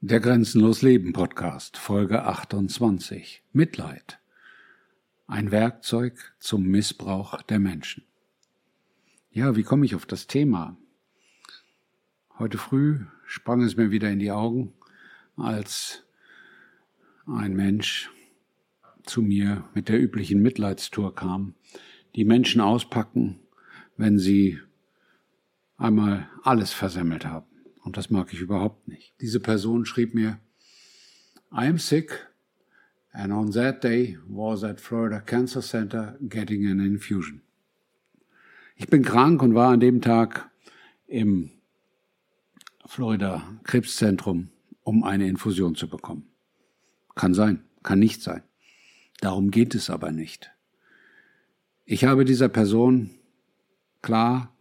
Der Grenzenlos Leben Podcast, Folge 28. Mitleid. Ein Werkzeug zum Missbrauch der Menschen. Ja, wie komme ich auf das Thema? Heute früh sprang es mir wieder in die Augen, als ein Mensch zu mir mit der üblichen Mitleidstour kam, die Menschen auspacken, wenn sie einmal alles versemmelt haben. Und das mag ich überhaupt nicht. Diese Person schrieb mir, I am sick and on that day was at Florida Cancer Center getting an infusion. Ich bin krank und war an dem Tag im Florida Krebszentrum, um eine Infusion zu bekommen. Kann sein, kann nicht sein. Darum geht es aber nicht. Ich habe dieser Person klar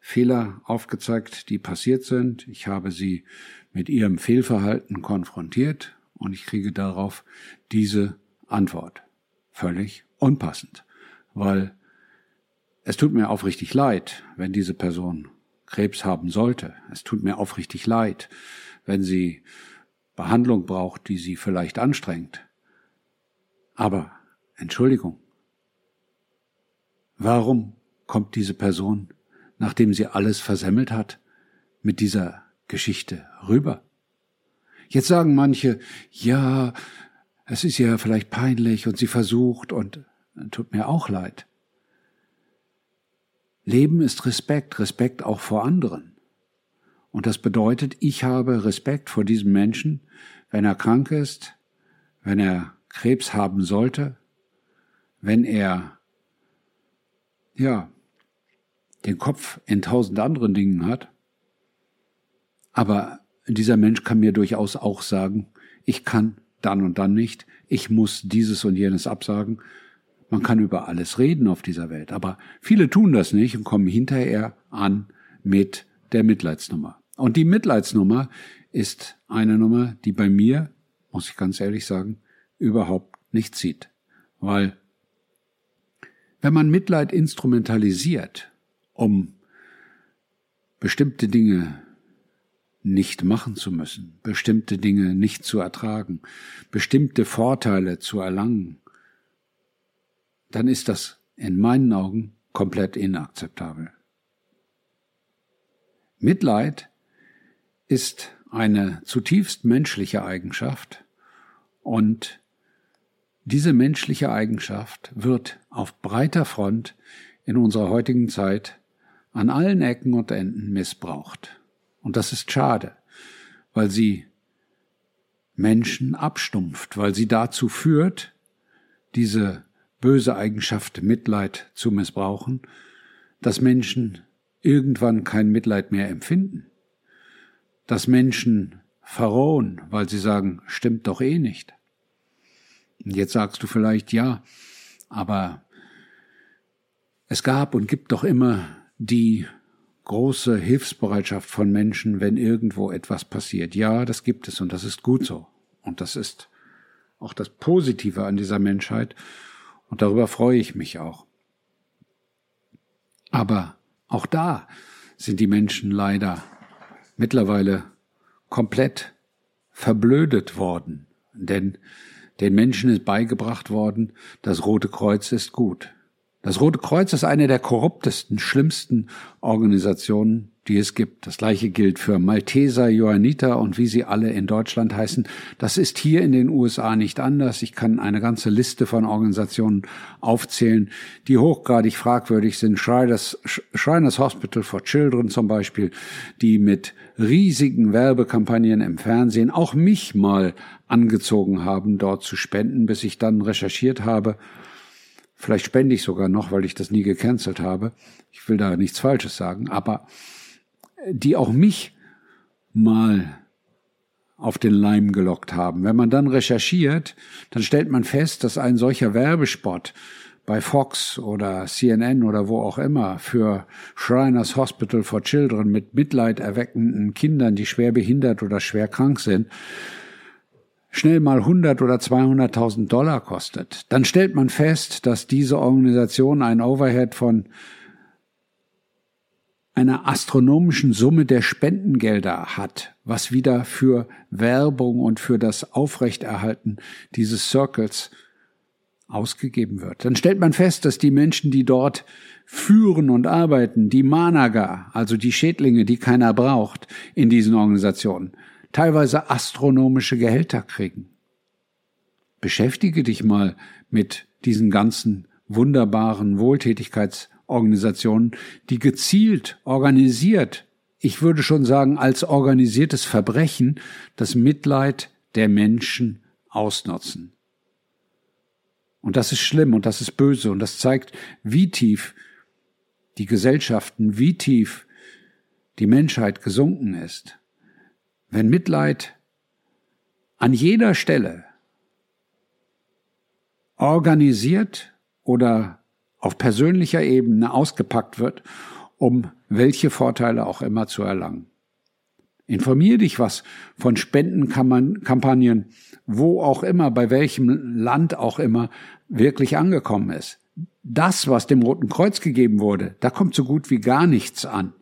Fehler aufgezeigt, die passiert sind. Ich habe sie mit ihrem Fehlverhalten konfrontiert und ich kriege darauf diese Antwort. Völlig unpassend, weil es tut mir aufrichtig leid, wenn diese Person Krebs haben sollte. Es tut mir aufrichtig leid, wenn sie Behandlung braucht, die sie vielleicht anstrengt. Aber Entschuldigung, warum kommt diese Person nachdem sie alles versemmelt hat, mit dieser Geschichte rüber. Jetzt sagen manche, ja, es ist ja vielleicht peinlich und sie versucht und tut mir auch leid. Leben ist Respekt, Respekt auch vor anderen. Und das bedeutet, ich habe Respekt vor diesem Menschen, wenn er krank ist, wenn er Krebs haben sollte, wenn er, ja, den Kopf in tausend anderen Dingen hat. Aber dieser Mensch kann mir durchaus auch sagen, ich kann dann und dann nicht, ich muss dieses und jenes absagen. Man kann über alles reden auf dieser Welt, aber viele tun das nicht und kommen hinterher an mit der Mitleidsnummer. Und die Mitleidsnummer ist eine Nummer, die bei mir, muss ich ganz ehrlich sagen, überhaupt nicht zieht. Weil wenn man Mitleid instrumentalisiert, um bestimmte Dinge nicht machen zu müssen, bestimmte Dinge nicht zu ertragen, bestimmte Vorteile zu erlangen, dann ist das in meinen Augen komplett inakzeptabel. Mitleid ist eine zutiefst menschliche Eigenschaft und diese menschliche Eigenschaft wird auf breiter Front in unserer heutigen Zeit an allen Ecken und Enden missbraucht. Und das ist schade, weil sie Menschen abstumpft, weil sie dazu führt, diese böse Eigenschaft Mitleid zu missbrauchen, dass Menschen irgendwann kein Mitleid mehr empfinden, dass Menschen verrohen, weil sie sagen, stimmt doch eh nicht. Und jetzt sagst du vielleicht, ja, aber es gab und gibt doch immer die große Hilfsbereitschaft von Menschen, wenn irgendwo etwas passiert. Ja, das gibt es und das ist gut so. Und das ist auch das Positive an dieser Menschheit und darüber freue ich mich auch. Aber auch da sind die Menschen leider mittlerweile komplett verblödet worden, denn den Menschen ist beigebracht worden, das Rote Kreuz ist gut. Das Rote Kreuz ist eine der korruptesten, schlimmsten Organisationen, die es gibt. Das gleiche gilt für Malteser, Johanniter und wie sie alle in Deutschland heißen. Das ist hier in den USA nicht anders. Ich kann eine ganze Liste von Organisationen aufzählen, die hochgradig fragwürdig sind. Shriners, Shriners Hospital for Children zum Beispiel, die mit riesigen Werbekampagnen im Fernsehen auch mich mal angezogen haben, dort zu spenden, bis ich dann recherchiert habe Vielleicht spende ich sogar noch, weil ich das nie gecancelt habe. Ich will da nichts Falsches sagen, aber die auch mich mal auf den Leim gelockt haben. Wenn man dann recherchiert, dann stellt man fest, dass ein solcher Werbespot bei Fox oder CNN oder wo auch immer für Shriners Hospital for Children mit Mitleid erweckenden Kindern, die schwer behindert oder schwer krank sind, schnell mal 100 oder 200.000 Dollar kostet, dann stellt man fest, dass diese Organisation ein Overhead von einer astronomischen Summe der Spendengelder hat, was wieder für Werbung und für das Aufrechterhalten dieses Circles ausgegeben wird. Dann stellt man fest, dass die Menschen, die dort führen und arbeiten, die Managa, also die Schädlinge, die keiner braucht in diesen Organisationen, teilweise astronomische Gehälter kriegen. Beschäftige dich mal mit diesen ganzen wunderbaren Wohltätigkeits Organisationen, die gezielt, organisiert, ich würde schon sagen, als organisiertes Verbrechen das Mitleid der Menschen ausnutzen. Und das ist schlimm und das ist böse und das zeigt, wie tief die Gesellschaften, wie tief die Menschheit gesunken ist. Wenn Mitleid an jeder Stelle organisiert oder auf persönlicher Ebene ausgepackt wird, um welche Vorteile auch immer zu erlangen. Informier dich was von Spendenkampagnen, wo auch immer, bei welchem Land auch immer wirklich angekommen ist. Das, was dem Roten Kreuz gegeben wurde, da kommt so gut wie gar nichts an.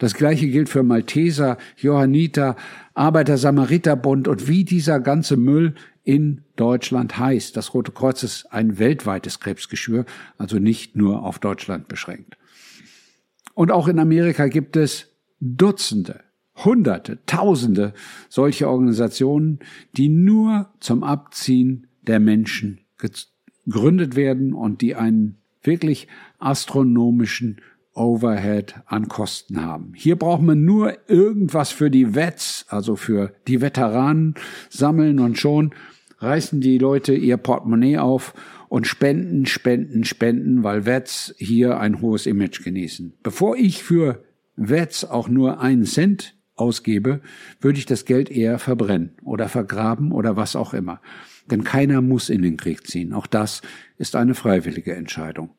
Das gleiche gilt für Malteser, Johanniter, Arbeiter-Samariter-Bund und wie dieser ganze Müll in Deutschland heißt. Das Rote Kreuz ist ein weltweites Krebsgeschwür, also nicht nur auf Deutschland beschränkt. Und auch in Amerika gibt es Dutzende, Hunderte, Tausende solche Organisationen, die nur zum Abziehen der Menschen gegründet werden und die einen wirklich astronomischen Overhead an Kosten haben. Hier braucht man nur irgendwas für die Vets, also für die Veteranen sammeln und schon reißen die Leute ihr Portemonnaie auf und spenden, spenden, spenden, weil Vets hier ein hohes Image genießen. Bevor ich für Vets auch nur einen Cent ausgebe, würde ich das Geld eher verbrennen oder vergraben oder was auch immer. Denn keiner muss in den Krieg ziehen. Auch das ist eine freiwillige Entscheidung.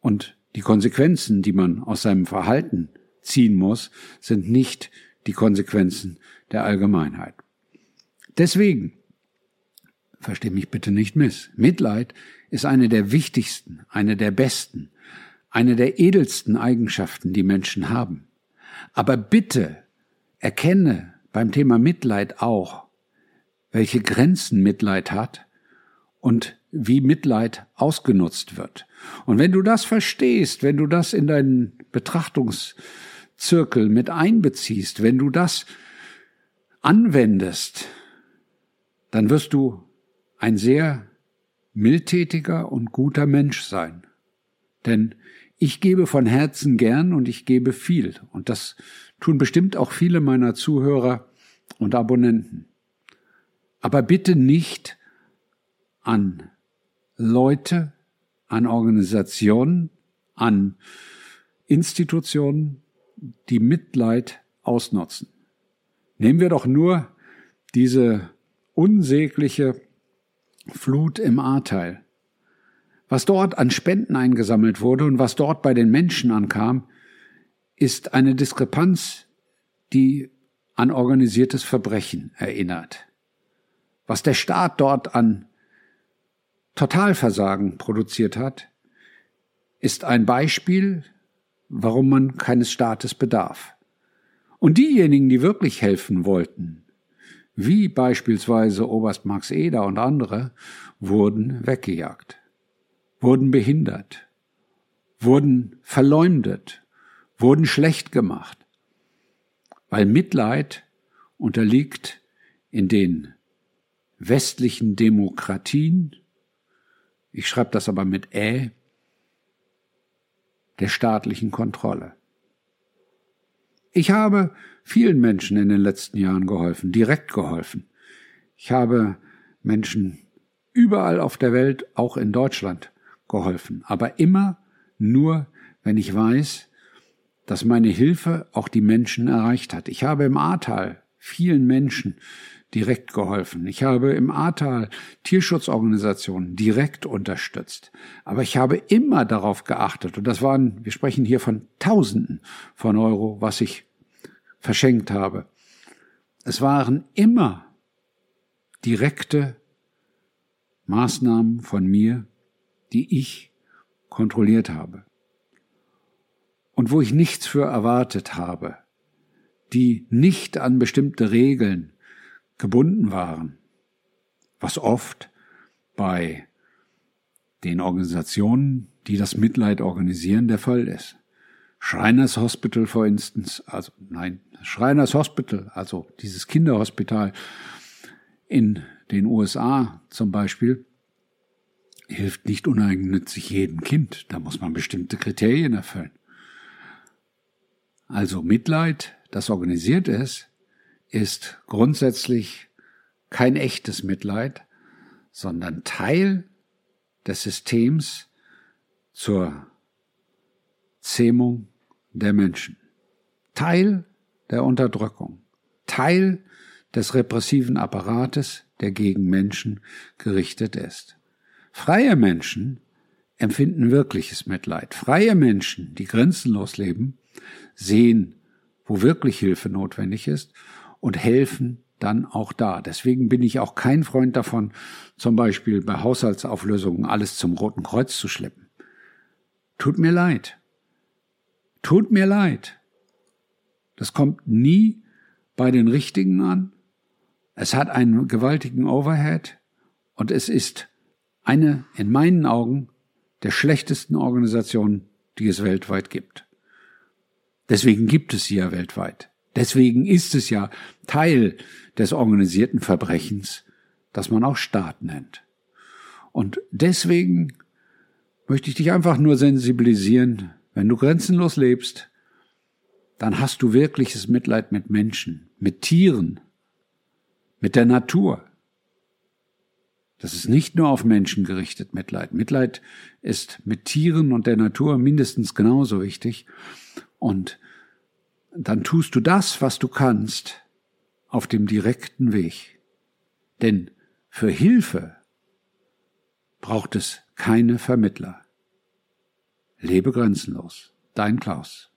Und die Konsequenzen, die man aus seinem Verhalten ziehen muss, sind nicht die Konsequenzen der Allgemeinheit. Deswegen Versteh mich bitte nicht miss. Mitleid ist eine der wichtigsten, eine der besten, eine der edelsten Eigenschaften, die Menschen haben. Aber bitte erkenne beim Thema Mitleid auch, welche Grenzen Mitleid hat und wie Mitleid ausgenutzt wird. Und wenn du das verstehst, wenn du das in deinen Betrachtungszirkel mit einbeziehst, wenn du das anwendest, dann wirst du ein sehr mildtätiger und guter Mensch sein. Denn ich gebe von Herzen gern und ich gebe viel. Und das tun bestimmt auch viele meiner Zuhörer und Abonnenten. Aber bitte nicht an Leute, an Organisationen, an Institutionen, die Mitleid ausnutzen. Nehmen wir doch nur diese unsägliche Flut im Ahrteil. Was dort an Spenden eingesammelt wurde und was dort bei den Menschen ankam, ist eine Diskrepanz, die an organisiertes Verbrechen erinnert. Was der Staat dort an Totalversagen produziert hat, ist ein Beispiel, warum man keines Staates bedarf. Und diejenigen, die wirklich helfen wollten, wie beispielsweise Oberst Max Eder und andere, wurden weggejagt, wurden behindert, wurden verleumdet, wurden schlecht gemacht, weil Mitleid unterliegt in den westlichen Demokratien, ich schreibe das aber mit Ä, der staatlichen Kontrolle. Ich habe vielen Menschen in den letzten Jahren geholfen, direkt geholfen. Ich habe Menschen überall auf der Welt, auch in Deutschland, geholfen. Aber immer nur, wenn ich weiß, dass meine Hilfe auch die Menschen erreicht hat. Ich habe im Ahrtal vielen Menschen direkt geholfen. Ich habe im Ahrtal Tierschutzorganisationen direkt unterstützt. Aber ich habe immer darauf geachtet, und das waren, wir sprechen hier von Tausenden von Euro, was ich verschenkt habe. Es waren immer direkte Maßnahmen von mir, die ich kontrolliert habe. und wo ich nichts für erwartet habe, die nicht an bestimmte Regeln gebunden waren, was oft bei den Organisationen, die das Mitleid organisieren, der Fall ist. Shriners Hospital, for instance, also nein, Shriners Hospital, also dieses Kinderhospital in den USA zum Beispiel, hilft nicht uneigennützig jedem Kind. Da muss man bestimmte Kriterien erfüllen. Also Mitleid, das organisiert ist, ist grundsätzlich kein echtes Mitleid, sondern Teil des Systems zur Zähmung der Menschen. Teil der Unterdrückung. Teil des repressiven Apparates, der gegen Menschen gerichtet ist. Freie Menschen empfinden wirkliches Mitleid. Freie Menschen, die grenzenlos leben, sehen, wo wirklich Hilfe notwendig ist und helfen dann auch da. Deswegen bin ich auch kein Freund davon, zum Beispiel bei Haushaltsauflösungen alles zum Roten Kreuz zu schleppen. Tut mir leid. Tut mir leid. Das kommt nie bei den Richtigen an. Es hat einen gewaltigen Overhead und es ist eine in meinen Augen der schlechtesten Organisationen, die es weltweit gibt. Deswegen gibt es sie ja weltweit. Deswegen ist es ja Teil des organisierten Verbrechens, das man auch Staat nennt. Und deswegen möchte ich dich einfach nur sensibilisieren, wenn du grenzenlos lebst, dann hast du wirkliches Mitleid mit Menschen, mit Tieren, mit der Natur. Das ist nicht nur auf Menschen gerichtet, Mitleid. Mitleid ist mit Tieren und der Natur mindestens genauso wichtig. Und dann tust du das, was du kannst, auf dem direkten Weg. Denn für Hilfe braucht es keine Vermittler. Lebe grenzenlos. Dein Klaus.